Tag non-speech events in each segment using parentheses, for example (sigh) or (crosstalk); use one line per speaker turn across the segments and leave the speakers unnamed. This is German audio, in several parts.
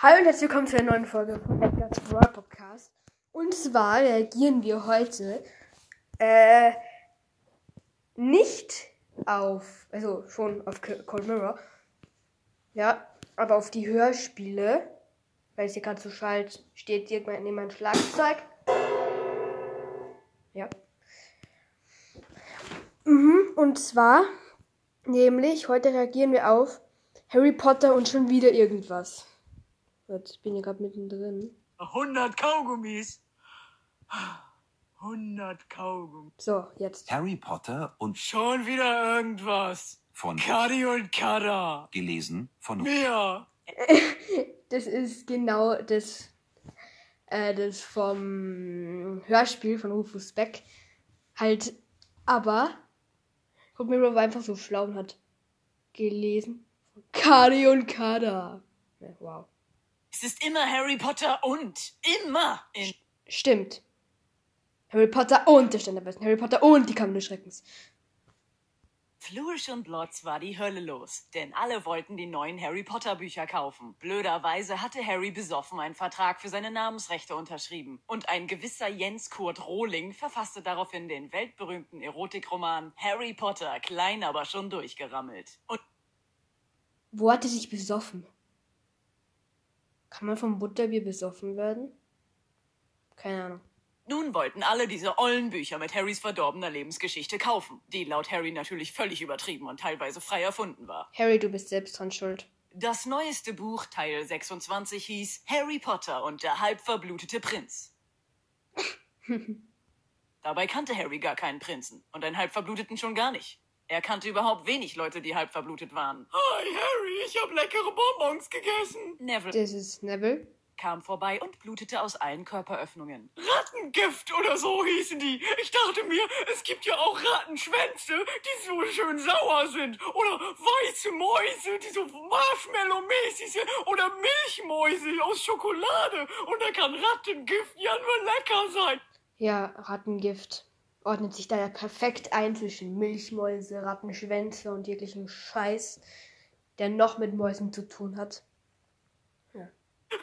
Hallo und herzlich willkommen zu einer neuen Folge von Edgar's Brawl Podcast. Und zwar reagieren wir heute äh, nicht auf, also schon auf Cold Mirror, ja, aber auf die Hörspiele, weil es hier gerade so schallt, steht irgendwann neben meinem Schlagzeug. Ja. Mhm, und zwar, nämlich, heute reagieren wir auf Harry Potter und schon wieder irgendwas. Jetzt ich bin hier gerade mittendrin.
100 Kaugummis. 100 Kaugummis.
So, jetzt.
Harry Potter und
Schon wieder irgendwas.
von
Kadi und Kada.
gelesen von
Mia. (laughs)
Das ist genau das, äh, das vom Hörspiel von Rufus Beck. Halt, aber Guck Mirror war einfach so schlau und hat gelesen. Kadi und Kada. Ja, wow.
Es ist immer Harry Potter und. Immer. In
Stimmt. Harry Potter und der besten. Harry Potter und die Kammer des Schreckens.
Flourish und Lotz war die Hölle los, denn alle wollten die neuen Harry Potter Bücher kaufen. Blöderweise hatte Harry besoffen einen Vertrag für seine Namensrechte unterschrieben. Und ein gewisser Jens Kurt Rohling verfasste daraufhin den weltberühmten Erotikroman Harry Potter, klein aber schon durchgerammelt. Und
Wo hat er sich besoffen? Kann man vom Butterbier besoffen werden? Keine Ahnung.
Nun wollten alle diese ollen Bücher mit Harrys verdorbener Lebensgeschichte kaufen, die laut Harry natürlich völlig übertrieben und teilweise frei erfunden war.
Harry, du bist selbst dran schuld.
Das neueste Buch, Teil 26, hieß Harry Potter und der halbverblutete Prinz. (laughs) Dabei kannte Harry gar keinen Prinzen und einen halbverbluteten schon gar nicht. Er kannte überhaupt wenig Leute, die halbverblutet waren. Hi, Harry, ich habe leckere Bonbons gegessen. Neville
Das ist Neville.
kam vorbei und blutete aus allen Körperöffnungen. Rattengift oder so hießen die. Ich dachte mir, es gibt ja auch Rattenschwänze, die so schön sauer sind. Oder weiße Mäuse, die so Marshmallow-mäßig sind. Oder Milchmäuse aus Schokolade. Und da kann Rattengift ja nur lecker sein.
Ja, Rattengift ordnet sich da ja perfekt ein zwischen Milchmäuse, Rattenschwänze und jeglichen Scheiß, der noch mit Mäusen zu tun hat. (laughs)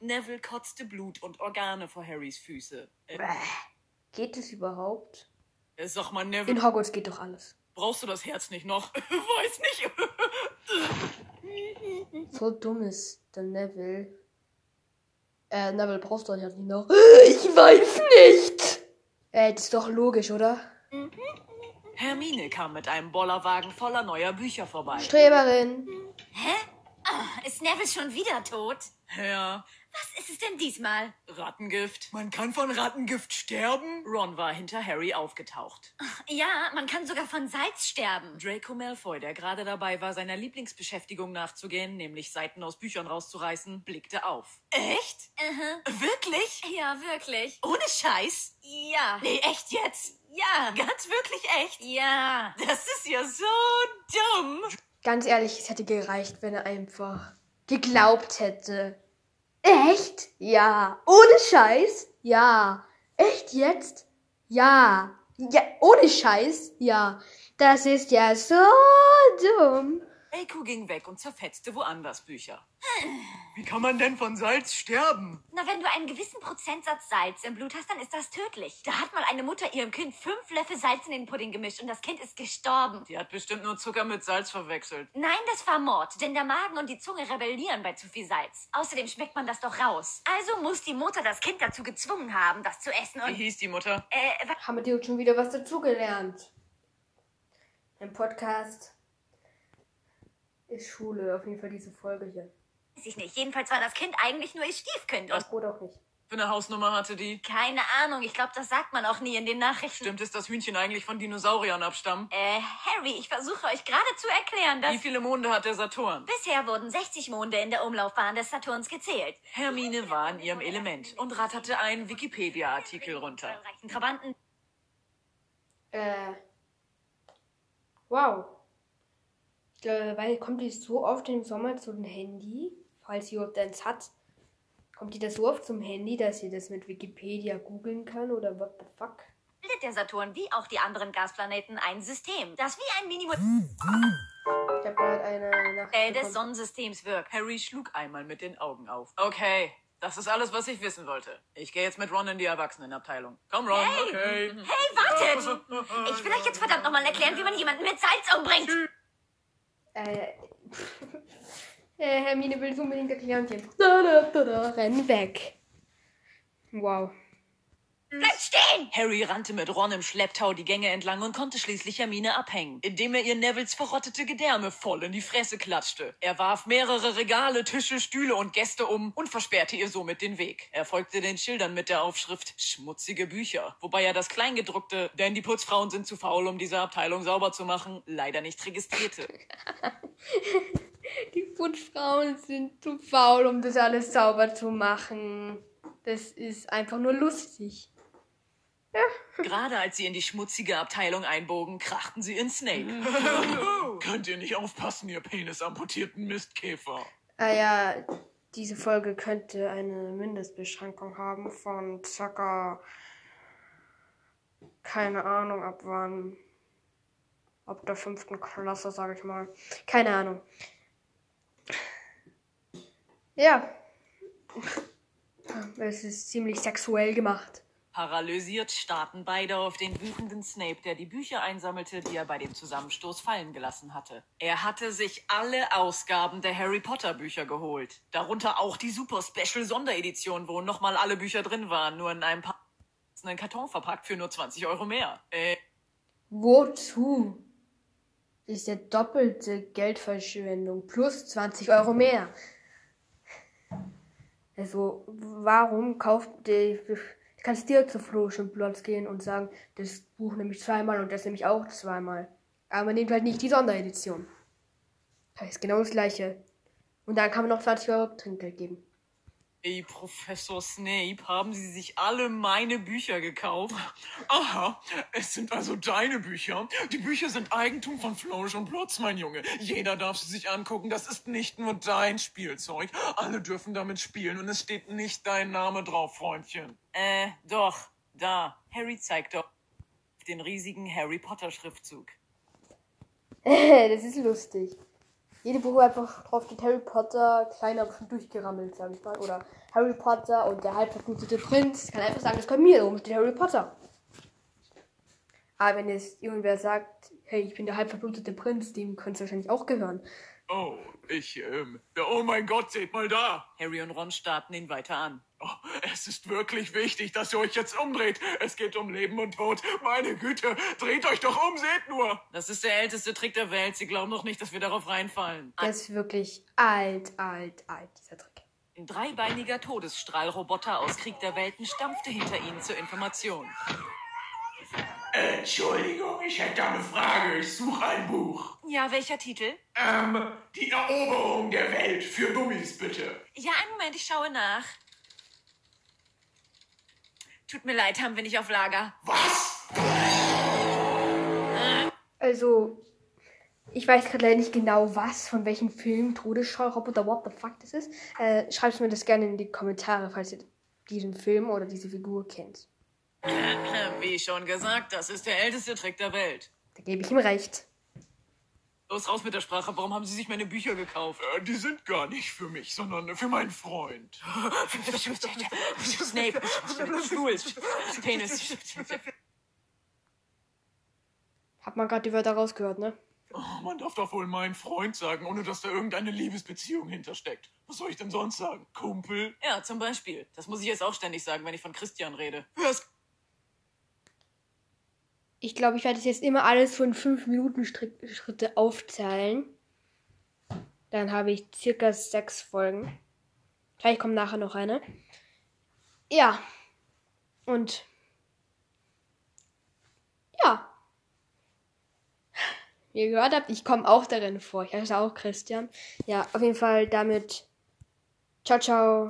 Neville kotzte Blut und Organe vor Harrys Füße. Äh,
Bäh. Geht es überhaupt?
äh, sag mal, Neville,
In Hogwarts geht doch alles.
brauchst du das Herz nicht noch? (laughs) Weiß nicht.
So dumm ist der Neville. Äh, Neville brauchst du ja nicht noch. (gasps) Ich weiß nicht! Äh, das ist doch logisch, oder?
Hermine kam mit einem Bollerwagen voller neuer Bücher vorbei.
Streberin.
Hä? Ah, ist Neville schon wieder tot?
Ja,
Was ist es denn diesmal?
Rattengift. Man kann von Rattengift sterben? Ron war hinter Harry aufgetaucht.
Ja, man kann sogar von Salz sterben.
Draco Malfoy, der gerade dabei war, seiner Lieblingsbeschäftigung nachzugehen, nämlich Seiten aus Büchern rauszureißen, blickte auf. Echt?
Mhm.
Wirklich?
Ja, wirklich.
Ohne Scheiß?
Ja.
Nee, echt jetzt?
Ja.
Ganz wirklich echt?
Ja.
Das ist ja so dumm.
Ganz ehrlich, es hätte gereicht, wenn er einfach geglaubt hätte. Echt? Ja. Ohne Scheiß? Ja. Echt jetzt? Ja. Ja, ohne Scheiß? Ja. Das ist ja so dumm.
Draco ging weg und zerfetzte woanders Bücher. Wie kann man denn von Salz sterben?
Na, wenn du einen gewissen Prozentsatz Salz im Blut hast, dann ist das tödlich. Da hat mal eine Mutter ihrem Kind fünf Löffel Salz in den Pudding gemischt und das Kind ist gestorben.
Die hat bestimmt nur Zucker mit Salz verwechselt.
Nein, das war Mord, denn der Magen und die Zunge rebellieren bei zu viel Salz. Außerdem schmeckt man das doch raus. Also muss die Mutter das Kind dazu gezwungen haben, das zu essen
Wie
und...
hieß die Mutter?
Äh, wa-
Haben wir dir schon wieder was dazugelernt? Im Podcast ist Schule, auf jeden Fall diese Folge hier.
weiß ich nicht. Jedenfalls war das Kind eigentlich nur ihr Stiefkind und...
Oder auch nicht.
Für eine Hausnummer hatte die.
Keine Ahnung, ich glaube, das sagt man auch nie in den Nachrichten.
Stimmt es, dass Hühnchen eigentlich von Dinosauriern abstammen?
Äh, Harry, ich versuche euch gerade zu erklären, dass...
Wie viele Monde hat der Saturn?
Bisher wurden 60 Monde in der Umlaufbahn des Saturns gezählt.
Hermine war in ihrem Element und ratterte einen Wikipedia-Artikel runter.
Trabanten.
Äh. Wow. Glaube, weil kommt die so oft im Sommer zum Handy, falls sie überhaupt eins hat. Kommt die das so oft zum Handy, dass sie das mit Wikipedia googeln kann oder what the fuck?
bildet der Saturn wie auch die anderen Gasplaneten ein System, das wie ein Minimum...
Ich habe gerade eine Nachricht
Teil des. Sonnensystems wirkt.
Harry schlug einmal mit den Augen auf. Okay, das ist alles, was ich wissen wollte. Ich gehe jetzt mit Ron in die Erwachsenenabteilung. Komm, Ron, okay.
Hey, wartet! Ich will euch jetzt verdammt nochmal erklären, wie man jemanden mit Salz umbringt.
Äh, (laughs) äh, Hermine will es unbedingt erklären. Da, da, da, da, rennen weg. Wow.
Bleibt stehen!
Harry rannte mit Ron im Schlepptau die Gänge entlang und konnte schließlich Hermine abhängen, indem er ihr Nevils verrottete Gedärme voll in die Fresse klatschte. Er warf mehrere Regale, Tische, Stühle und Gäste um und versperrte ihr somit den Weg. Er folgte den Schildern mit der Aufschrift schmutzige Bücher, wobei er das Kleingedruckte, denn die Putzfrauen sind zu faul, um diese Abteilung sauber zu machen, leider nicht registrierte. (laughs)
Die Putzfrauen sind zu faul, um das alles sauber zu machen. Das ist einfach nur lustig.
Gerade als sie in die schmutzige Abteilung einbogen, krachten sie in Snape. Könnt ihr nicht aufpassen, ihr penisamputierten Mistkäfer?
Ah ja, diese Folge könnte eine Mindestbeschränkung haben von circa keine Ahnung ab wann. Ab der fünften Klasse, sage ich mal. Keine Ahnung. Ja. Es ist ziemlich sexuell gemacht.
Paralysiert starrten beide auf den wütenden Snape, der die Bücher einsammelte, die er bei dem Zusammenstoß fallen gelassen hatte. Er hatte sich alle Ausgaben der Harry Potter Bücher geholt. Darunter auch die Super Special Sonderedition, wo nochmal alle Bücher drin waren, nur in einem pa Karton verpackt für nur 20 Euro mehr. Äh,
Wozu? Ist ja doppelte Geldverschwendung plus 20 Euro mehr. Also, warum kauft die. Du kannst direkt zu Flosch und Plotz gehen und sagen, das Buch nehme ich zweimal und das nehme ich auch zweimal. Aber nimmt halt nicht die Sonderedition. Das ist genau das gleiche. Und dann kann man noch 20 Euro Trinkgeld geben.
Ey, Professor Snape, haben Sie sich alle meine Bücher gekauft? Aha, es sind also deine Bücher. Die Bücher sind Eigentum von Flourish und Plotz, mein Junge. Jeder darf sie sich angucken. Das ist nicht nur dein Spielzeug. Alle dürfen damit spielen und es steht nicht dein Name drauf, Freundchen. Äh, doch. Da. Harry zeigt doch den riesigen Harry Potter Schriftzug. (laughs)
das ist lustig. Jede Buch einfach drauf steht Harry Potter, kleiner schon durchgerammelt, sag ich mal. Oder Harry Potter und der halbverblutete Prinz. Ich kann einfach sagen, das kommt mir, darum steht Harry Potter. Aber wenn jetzt irgendwer sagt, hey, ich bin der halbverblutete Prinz, dem könnte es wahrscheinlich auch gehören.
Oh, ich, ähm, oh mein Gott, seht mal da.
Harry und Ron starrten ihn weiter an.
Oh, es ist wirklich wichtig, dass ihr euch jetzt umdreht. Es geht um Leben und Tod. Meine Güte, dreht euch doch um, seht nur.
Das ist der älteste Trick der Welt. Sie glauben doch nicht, dass wir darauf reinfallen.
Der ist wirklich alt, alt, alt, dieser Trick.
Ein dreibeiniger Todesstrahlroboter aus Krieg der Welten stampfte hinter ihnen zur Information.
Entschuldigung, ich hätte eine Frage. Ich suche ein Buch.
Ja, welcher Titel?
Ähm, die Eroberung der Welt für Dummies, bitte.
Ja, einen Moment, ich schaue nach. Tut mir leid, haben wir nicht auf Lager.
Was?
Also, ich weiß gerade leider nicht genau, was, von welchem Film Todesschallroboter, what the fuck das ist. Äh, schreibt mir das gerne in die Kommentare, falls ihr diesen Film oder diese Figur kennt. (clears throat)
Wie schon gesagt, das ist der älteste Trick der Welt.
Da gebe ich ihm recht.
Los, raus mit der Sprache. Warum haben Sie sich meine Bücher gekauft?
Äh, die sind gar nicht für mich, sondern für meinen Freund.
Snape. Stuhl. Penis.
Hat man gerade die Wörter rausgehört, ne?
Oh, man darf doch wohl mein Freund sagen, ohne dass da irgendeine Liebesbeziehung hintersteckt. Was soll ich denn sonst sagen? Kumpel?
Ja, zum Beispiel. Das muss ich jetzt auch ständig sagen, wenn ich von Christian rede. Hör's.
Ich glaube, ich werde es jetzt immer alles von 5 Minuten Schritte aufzählen. Dann habe ich circa sechs Folgen. Vielleicht kommt nachher noch eine. Ja. Und. Ja. Wie ihr gehört habt, ich komme auch darin vor. Ich heiße auch Christian. Ja, auf jeden Fall damit. Ciao, ciao.